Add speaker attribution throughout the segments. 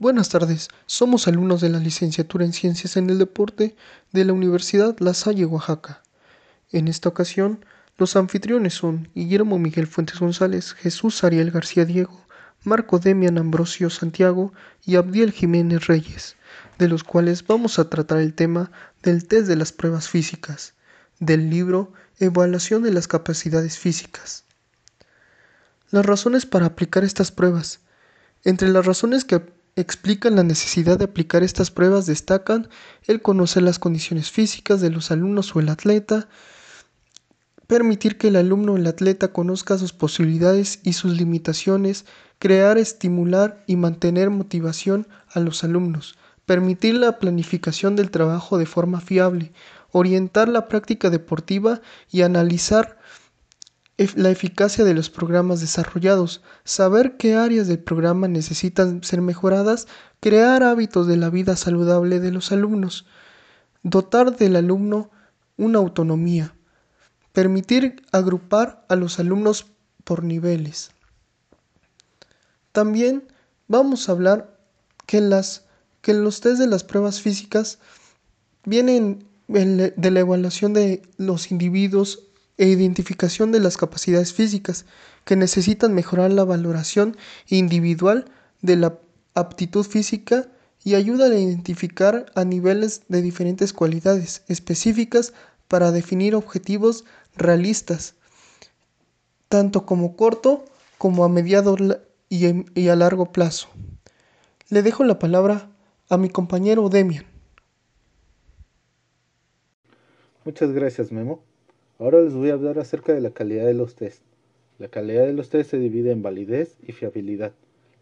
Speaker 1: Buenas tardes, somos alumnos de la licenciatura en Ciencias en el Deporte de la Universidad La Salle, Oaxaca. En esta ocasión, los anfitriones son Guillermo Miguel Fuentes González, Jesús Ariel García Diego, Marco Demian Ambrosio Santiago y Abdiel Jiménez Reyes, de los cuales vamos a tratar el tema del test de las pruebas físicas, del libro Evaluación de las capacidades físicas. Las razones para aplicar estas pruebas. Entre las razones que explican la necesidad de aplicar estas pruebas destacan el conocer las condiciones físicas de los alumnos o el atleta, permitir que el alumno o el atleta conozca sus posibilidades y sus limitaciones, crear, estimular y mantener motivación a los alumnos, permitir la planificación del trabajo de forma fiable, orientar la práctica deportiva y analizar la eficacia de los programas desarrollados, saber qué áreas del programa necesitan ser mejoradas, crear hábitos de la vida saludable de los alumnos, dotar del alumno una autonomía, permitir agrupar a los alumnos por niveles. También vamos a hablar que, las, que los test de las pruebas físicas vienen de la evaluación de los individuos e identificación de las capacidades físicas que necesitan mejorar la valoración individual de la aptitud física y ayuda a identificar a niveles de diferentes cualidades específicas para definir objetivos realistas, tanto como corto como a mediado y, a largo plazo. Le dejo la palabra a mi compañero Demian.
Speaker 2: Muchas gracias, Memo. Ahora les voy a hablar acerca de la calidad de los test. La calidad de los test se divide en validez y fiabilidad.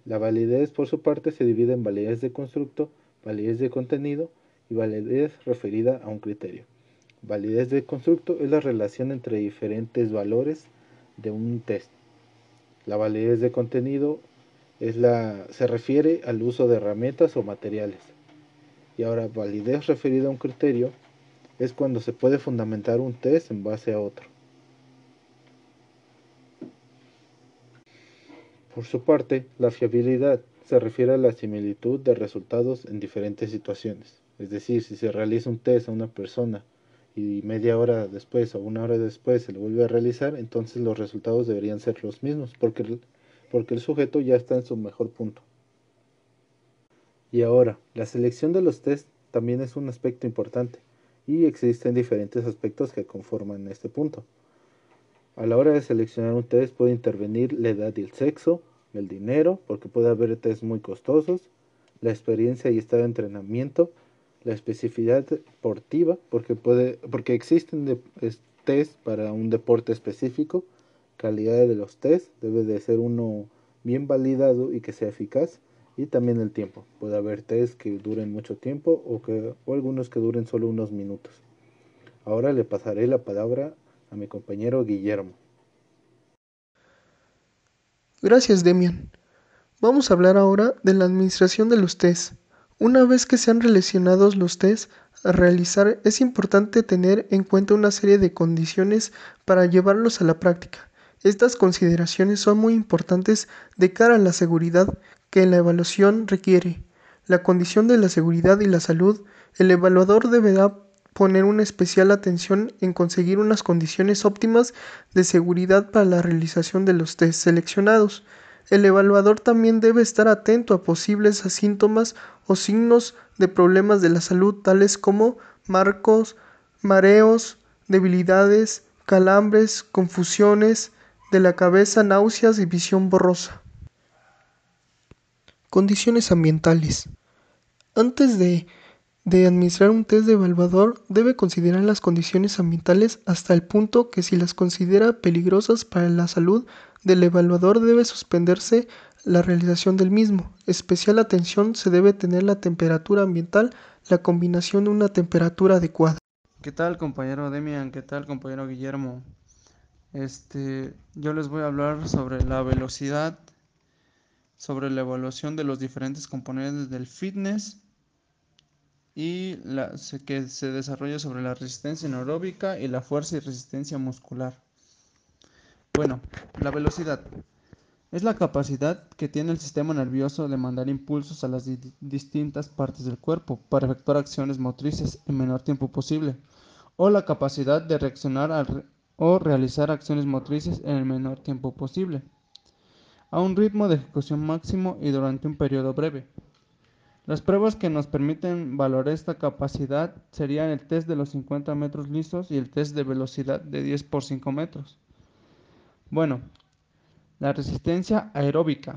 Speaker 2: La validez, por su parte, se divide en validez de constructo, validez de contenido y validez referida a un criterio. Validez de constructo es la relación entre diferentes valores de un test. La validez de contenido es la, se refiere al uso de herramientas o materiales. Y ahora, validez referida a un criterio es cuando se puede fundamentar un test en base a otro. Por su parte, la fiabilidad se refiere a la similitud de resultados en diferentes situaciones. Es decir, si se realiza un test a una persona y media hora después o una hora después se le vuelve a realizar, entonces los resultados deberían ser los mismos porque el, porque el sujeto ya está en su mejor punto. Y ahora, la selección de los test también es un aspecto importante y existen diferentes aspectos que conforman este punto. A la hora de seleccionar un test puede intervenir la edad y el sexo, el dinero, porque puede haber test muy costosos, la experiencia y estado de entrenamiento, la especificidad deportiva, porque, puede, porque existen test para un deporte específico, calidad de los test, debe de ser uno bien validado y que sea eficaz, y también el tiempo. Puede haber test que duren mucho tiempo o, que, o algunos que duren solo unos minutos. Ahora le pasaré la palabra a mi compañero Guillermo.
Speaker 1: Gracias, Demian. Vamos a hablar ahora de la administración de los test. Una vez que sean relacionados los test a realizar, es importante tener en cuenta una serie de condiciones para llevarlos a la práctica. Estas consideraciones son muy importantes de cara a la seguridad que la evaluación requiere. La condición de la seguridad y la salud, el evaluador deberá poner una especial atención en conseguir unas condiciones óptimas de seguridad para la realización de los test seleccionados. El evaluador también debe estar atento a posibles síntomas o signos de problemas de la salud tales como marcos, mareos, debilidades, calambres, confusiones de la cabeza, náuseas y visión borrosa. Condiciones ambientales. Antes de, administrar un test de evaluador, debe considerar las condiciones ambientales hasta el punto que si las considera peligrosas para la salud del evaluador debe suspenderse la realización del mismo. Especial atención se debe tener la temperatura ambiental, la combinación de una temperatura adecuada.
Speaker 3: ¿Qué tal compañero Demian? ¿Qué tal compañero Guillermo? Este, yo les voy a hablar sobre la velocidad sobre la evaluación de los diferentes componentes del fitness y la, que se desarrolla sobre la resistencia anaeróbica y la fuerza y resistencia muscular. Bueno, la velocidad. Es la capacidad que tiene el sistema nervioso de mandar impulsos a las distintas partes del cuerpo para efectuar acciones motrices en menor tiempo posible, o la capacidad de reaccionar o realizar acciones motrices en el menor tiempo posible, a un ritmo de ejecución máximo y durante un periodo breve. Las pruebas que nos permiten valorar esta capacidad serían el test de los 50 metros lisos y el test de velocidad de 10 por 5 metros. Bueno, la resistencia aeróbica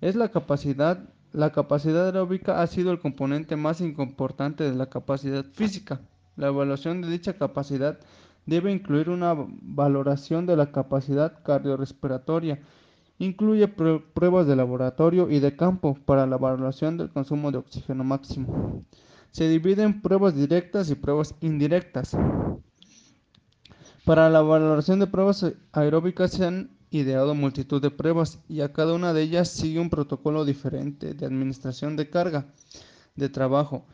Speaker 3: es la capacidad. La capacidad aeróbica ha sido el componente más importante de la capacidad física. La evaluación de dicha capacidad debe incluir una valoración de la capacidad cardiorrespiratoria. Incluye pruebas de laboratorio y de campo para la valoración del consumo de oxígeno máximo. Se divide en pruebas directas y pruebas indirectas. Para la valoración de pruebas aeróbicas se han ideado multitud de pruebas y a cada una de ellas sigue un protocolo diferente de administración de carga de trabajo.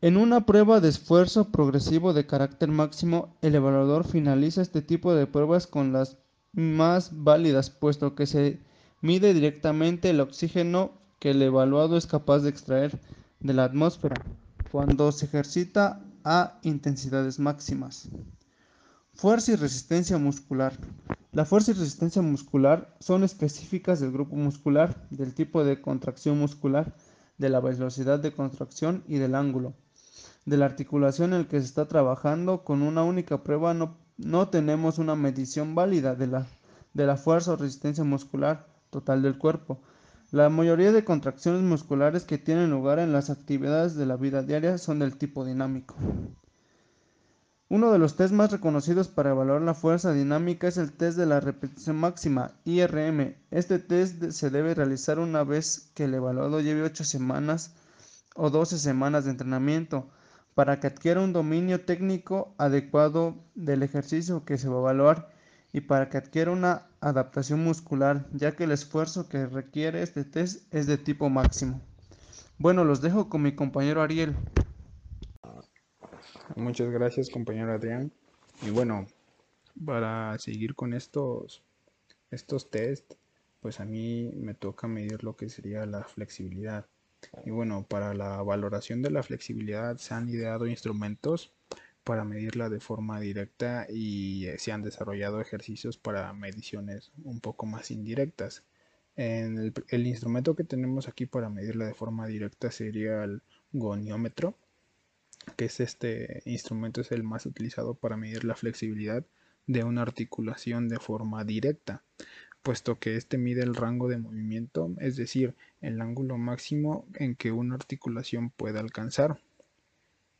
Speaker 3: En una prueba de esfuerzo progresivo de carácter máximo, el evaluador finaliza este tipo de pruebas con las más válidas, puesto que se mide directamente el oxígeno que el evaluado es capaz de extraer de la atmósfera cuando se ejercita a intensidades máximas. Fuerza y resistencia muscular. La fuerza y resistencia muscular son específicas del grupo muscular, del tipo de contracción muscular, de la velocidad de contracción y del ángulo. De la articulación en el que se está trabajando, con una única prueba no, no tenemos una medición válida de la, de la fuerza o resistencia muscular total del cuerpo. La mayoría de contracciones musculares que tienen lugar en las actividades de la vida diaria son del tipo dinámico. Uno de los test más reconocidos para evaluar la fuerza dinámica es el test de la repetición máxima, IRM. Este test se debe realizar una vez que el evaluado lleve 8 semanas o 12 semanas de entrenamiento para que adquiera un dominio técnico adecuado del ejercicio que se va a evaluar y para que adquiera una adaptación muscular, ya que el esfuerzo que requiere este test es de tipo máximo. Bueno, los dejo con mi compañero Ariel.
Speaker 4: Muchas gracias, compañero Adrián. Y bueno, para seguir con estos, estos test, pues a mí me toca medir lo que sería la flexibilidad. Y bueno, para la valoración de la flexibilidad se han ideado instrumentos para medirla de forma directa y se han desarrollado ejercicios para mediciones un poco más indirectas. En el, el instrumento que tenemos aquí para medirla de forma directa sería el goniómetro que es este instrumento es el más utilizado para medir la flexibilidad de una articulación de forma directa, puesto que este mide el rango de movimiento, es decir, el ángulo máximo en que una articulación puede alcanzar.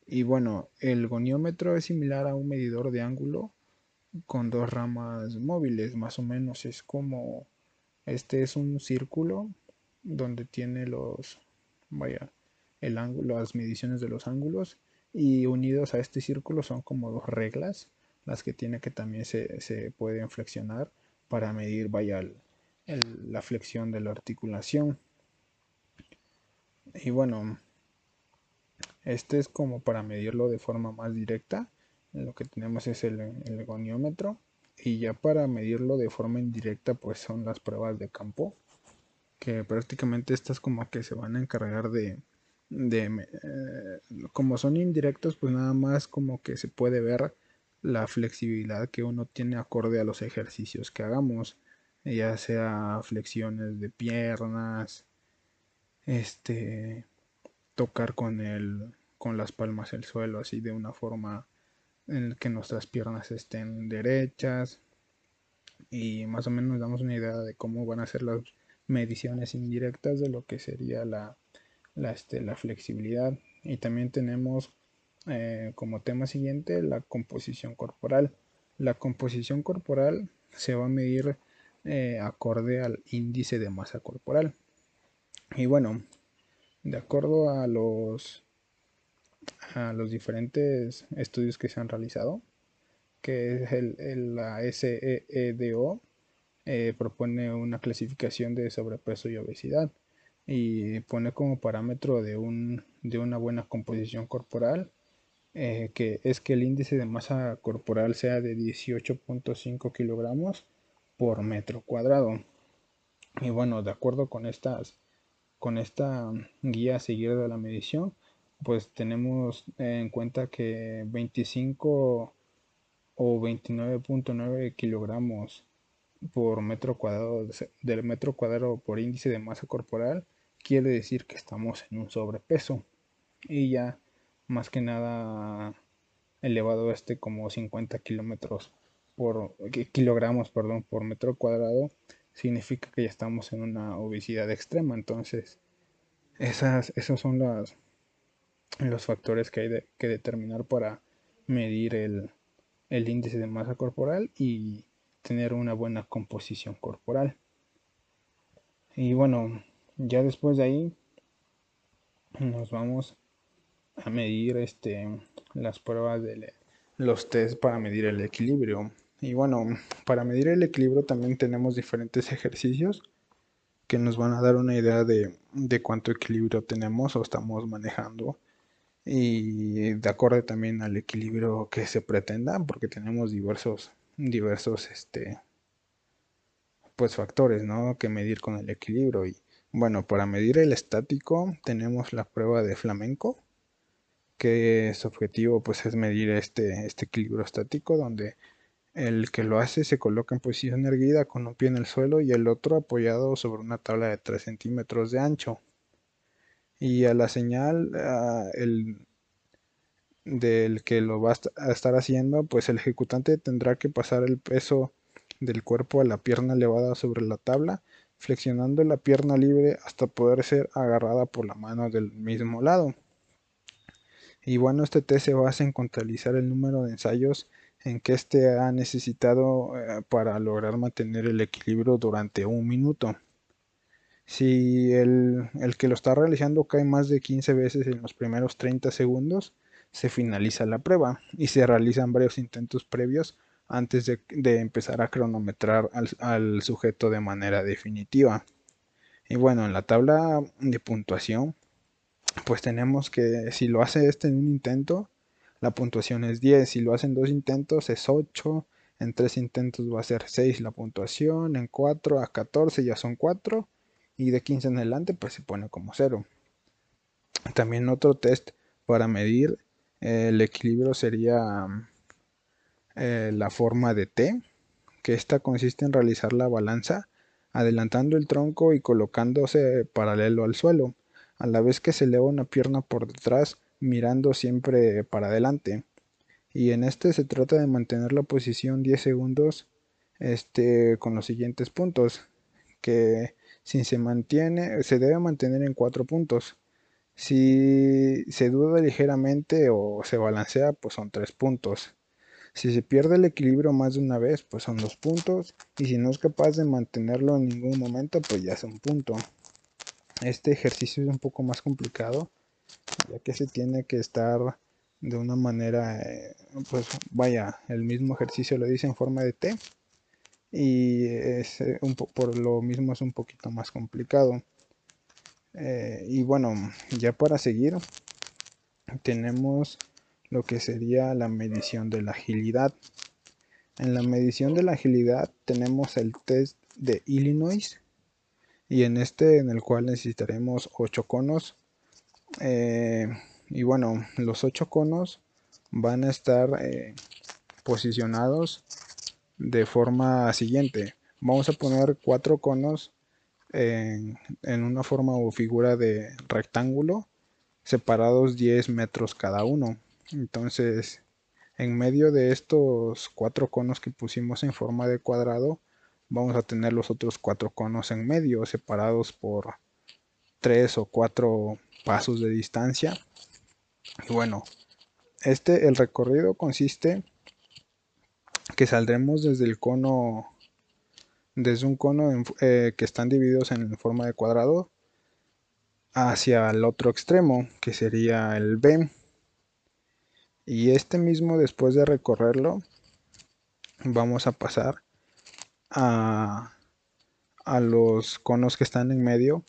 Speaker 4: Y bueno, el goniómetro es similar a un medidor de ángulo con dos ramas móviles, más o menos es como este es un círculo donde tiene los vaya el ángulo, las mediciones de los ángulos y unidos a este círculo son como dos reglas, las que tiene que también se, pueden flexionar para medir vaya la flexión de la articulación. Y bueno, este es como para medirlo de forma más directa. Lo que tenemos es el, el goniómetro. Y ya para medirlo de forma indirecta, pues son las pruebas de campo. Que prácticamente estas como que se van a encargar de, de eh, como son indirectos pues nada más como que se puede ver la flexibilidad que uno tiene acorde a los ejercicios que hagamos ya sea flexiones de piernas este tocar con el con las palmas el suelo así de una forma en que nuestras piernas estén derechas. Y más o menos damos una idea de cómo van a ser las mediciones indirectas de lo que sería la la, este, la flexibilidad. Y también tenemos eh, como tema siguiente la composición corporal. La composición corporal se va a medir eh, acorde al índice de masa corporal. Y bueno, de acuerdo a los, a los diferentes estudios que se han realizado, que es el, la SEEDO, eh, propone una clasificación de sobrepeso y obesidad y pone como parámetro de, un, de una buena composición corporal eh, que es que el índice de masa corporal sea de 18.5 kilogramos por metro cuadrado. Y bueno, de acuerdo con estas con esta guía a seguir de la medición, pues tenemos en cuenta que 25 o 29.9 kilogramos por metro cuadrado del metro cuadrado por índice de masa corporal quiere decir que estamos en un sobrepeso y ya más que nada elevado este como 50 kilómetros por kilogramos perdón por metro cuadrado significa que ya estamos en una obesidad extrema entonces esas esos son las los factores que hay que determinar para medir el, el índice de masa corporal y tener una buena composición corporal. Y bueno, ya después de ahí nos vamos a medir este las pruebas de los test para medir el equilibrio. Y bueno, para medir el equilibrio también tenemos diferentes ejercicios que nos van a dar una idea de, de cuánto equilibrio tenemos o estamos manejando y de acuerdo también al equilibrio que se pretenda porque tenemos diversos diversos este pues factores ¿no? que medir con el equilibrio y bueno para medir el estático tenemos la prueba de flamenco que su objetivo pues es medir este, este equilibrio estático donde el que lo hace se coloca en posición erguida con un pie en el suelo y el otro apoyado sobre una tabla de 3 centímetros de ancho y a la señal el del que lo va a estar haciendo, pues el ejecutante tendrá que pasar el peso del cuerpo a la pierna elevada sobre la tabla, flexionando la pierna libre hasta poder ser agarrada por la mano del mismo lado. Y bueno, este test se basa en contabilizar el número de ensayos en que éste ha necesitado eh, para lograr mantener el equilibrio durante un minuto. Si el, el que lo está realizando cae más de 15 veces en los primeros 30 segundos, se finaliza la prueba y se realizan varios intentos previos antes de, empezar a cronometrar al, sujeto de manera definitiva. Y bueno, en la tabla de puntuación, pues tenemos que si lo hace este en un intento, la puntuación es 10. Si lo hace en dos intentos es 8. En tres intentos va a ser 6 la puntuación. En 4 a 14 ya son 4. Y de 15 en adelante pues se pone como 0. También otro test para medir el equilibrio sería eh, la forma de T, que esta consiste en realizar la balanza adelantando el tronco y colocándose paralelo al suelo, a la vez que se eleva una pierna por detrás mirando siempre para adelante. Y en este se trata de mantener la posición 10 segundos este, con los siguientes puntos, que si se mantiene, se debe mantener en 4 puntos. Si se duda ligeramente o se balancea, pues son 3 puntos. Si se pierde el equilibrio más de una vez, pues son 2 puntos. Y si no es capaz de mantenerlo en ningún momento, pues ya es un punto. Este ejercicio es un poco más complicado, ya que se tiene que estar de una manera, eh, pues vaya, el mismo ejercicio lo dice en forma de T. Y es eh, por lo mismo es un poquito más complicado. Eh, y bueno, ya para seguir, tenemos lo que sería la medición de la agilidad. En la medición de la agilidad tenemos el test de Illinois y en este en el cual necesitaremos 8 conos. Eh, y bueno, los 8 conos van a estar eh, posicionados de forma siguiente. Vamos a poner 4 conos en, una forma o figura de rectángulo separados 10 metros cada uno. Entonces, en medio de estos cuatro conos que pusimos en forma de cuadrado, vamos a tener los otros cuatro conos en medio, separados por tres o cuatro pasos de distancia. Y bueno, este, el recorrido consiste que saldremos desde el cono desde un cono eh, que están divididos en forma de cuadrado hacia el otro extremo, que sería el B. Y este mismo, después de recorrerlo, vamos a pasar a, a los conos que están en medio,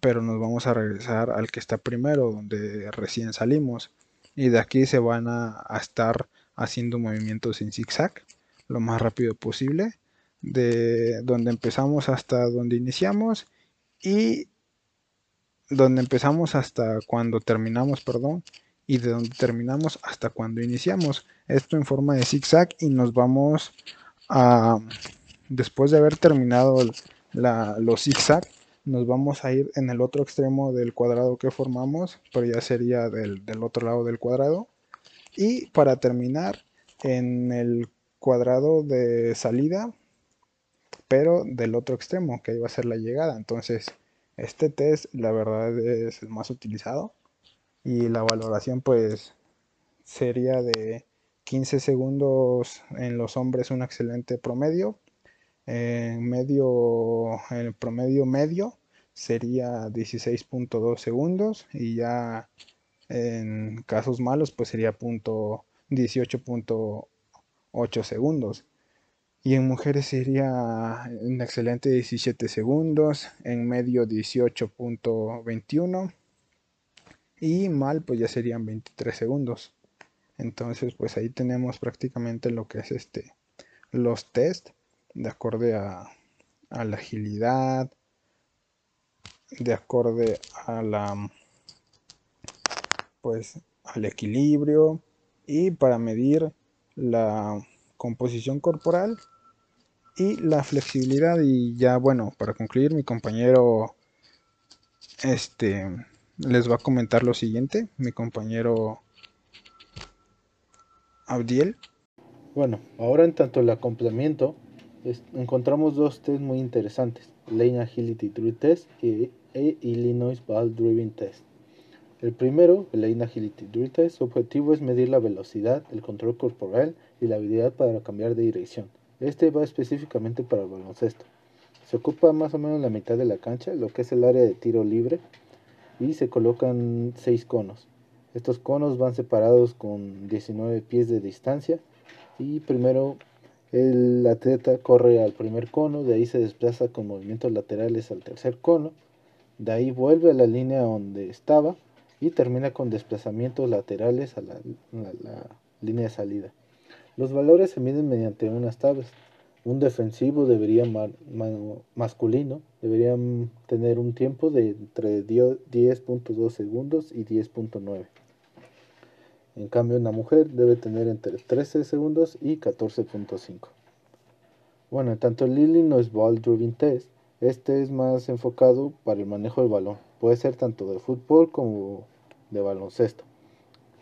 Speaker 4: pero nos vamos a regresar al que está primero, donde recién salimos. Y de aquí se van a, a estar haciendo movimientos en zigzag lo más rápido posible de donde empezamos hasta donde iniciamos y donde empezamos hasta cuando terminamos, perdón, y de donde terminamos hasta cuando iniciamos. Esto en forma de zigzag y nos vamos a, después de haber terminado los zigzag, nos vamos a ir en el otro extremo del cuadrado que formamos, pero ya sería del, del otro lado del cuadrado. Y para terminar en el cuadrado de salida, pero del otro extremo, que iba a ser la llegada. Entonces, este test, la verdad, es el más utilizado y la valoración pues sería de 15 segundos en los hombres un excelente promedio en medio el promedio medio sería 16.2 segundos y ya en casos malos pues sería punto 18.8 segundos. Y en mujeres sería un excelente 17 segundos en medio 18.21 y mal pues ya serían 23 segundos. Entonces pues ahí tenemos prácticamente lo que es este los test de acorde a, la agilidad de acorde a la pues al equilibrio y para medir la composición corporal y la flexibilidad y ya bueno para concluir mi compañero este les va a comentar lo siguiente, mi compañero Abdiel.
Speaker 2: Bueno, ahora en tanto el acoplamiento, encontramos dos test muy interesantes, Lane Agility Tree Test y e Illinois Ball Driving Test. El primero, el Lane Agility Tree Test, su objetivo es medir la velocidad, el control corporal y la habilidad para cambiar de dirección. Este va específicamente para el baloncesto. Se ocupa más o menos la mitad de la cancha, lo que es el área de tiro libre, y se colocan seis conos. Estos conos van separados con 19 pies de distancia y primero el atleta corre al primer cono, de ahí se desplaza con movimientos laterales al tercer cono, de ahí vuelve a la línea donde estaba y termina con desplazamientos laterales a la, línea de salida. Los valores se miden mediante unas tablas un defensivo debería masculino debería tener un tiempo de entre 10.2 segundos y 10.9. En cambio, una mujer debe tener entre 13 segundos y 14.5. Bueno, tanto el Illinois Ball Driving Test, este es más enfocado para el manejo del balón. Puede ser tanto de fútbol como de baloncesto.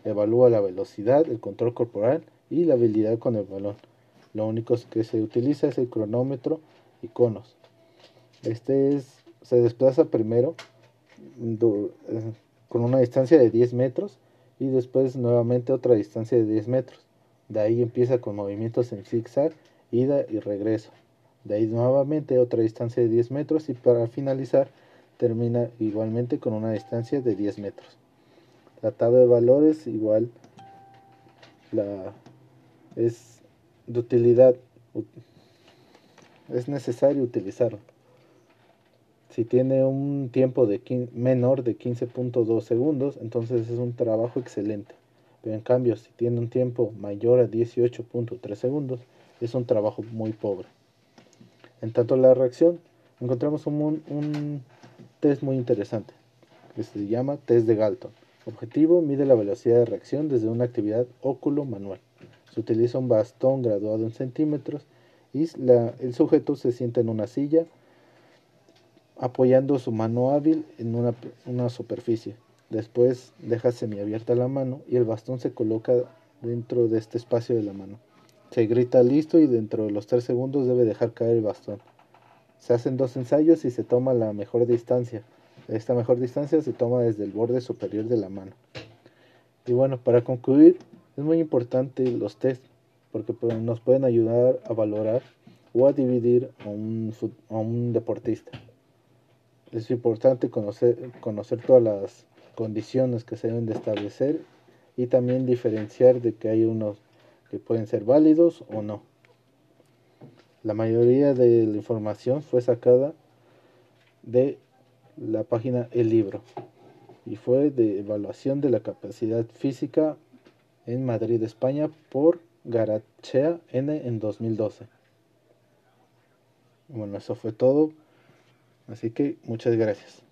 Speaker 2: Evalúa la velocidad, el control corporal y la habilidad con el balón. Lo único que se utiliza es el cronómetro y conos. Este es, se desplaza primero eh, con una distancia de 10 metros y después nuevamente otra distancia de 10 metros. De ahí empieza con movimientos en zigzag, ida y regreso. De ahí nuevamente otra distancia de 10 metros y para finalizar termina igualmente con una distancia de 10 metros. La tabla de valores igual la es de utilidad es necesario utilizarlo. Si tiene un tiempo de menor de 15.2 segundos, entonces es un trabajo excelente. Pero en cambio, si tiene un tiempo mayor a 18.3 segundos, es un trabajo muy pobre. En tanto la reacción, encontramos un, un test muy interesante, que se llama test de Galton. Objetivo, mide la velocidad de reacción desde una actividad óculo manual. Se utiliza un bastón graduado en centímetros y el sujeto se sienta en una silla apoyando su mano hábil en una, una superficie. Después deja semiabierta la mano y el bastón se coloca dentro de este espacio de la mano. Se grita listo y dentro de los 3 segundos debe dejar caer el bastón. Se hacen dos ensayos y se toma la mejor distancia. Esta mejor distancia se toma desde el borde superior de la mano. Y bueno, para concluir, es muy importante los test porque nos pueden ayudar a valorar o a dividir a un, a un deportista. Es importante conocer, conocer todas las condiciones que se deben de establecer y también diferenciar de que hay unos que pueden ser válidos o no. La mayoría de la información fue sacada de la página El Libro y fue de evaluación de la capacidad física en Madrid, España, por Garachea N en 2012. Bueno, eso fue todo. Así que muchas gracias.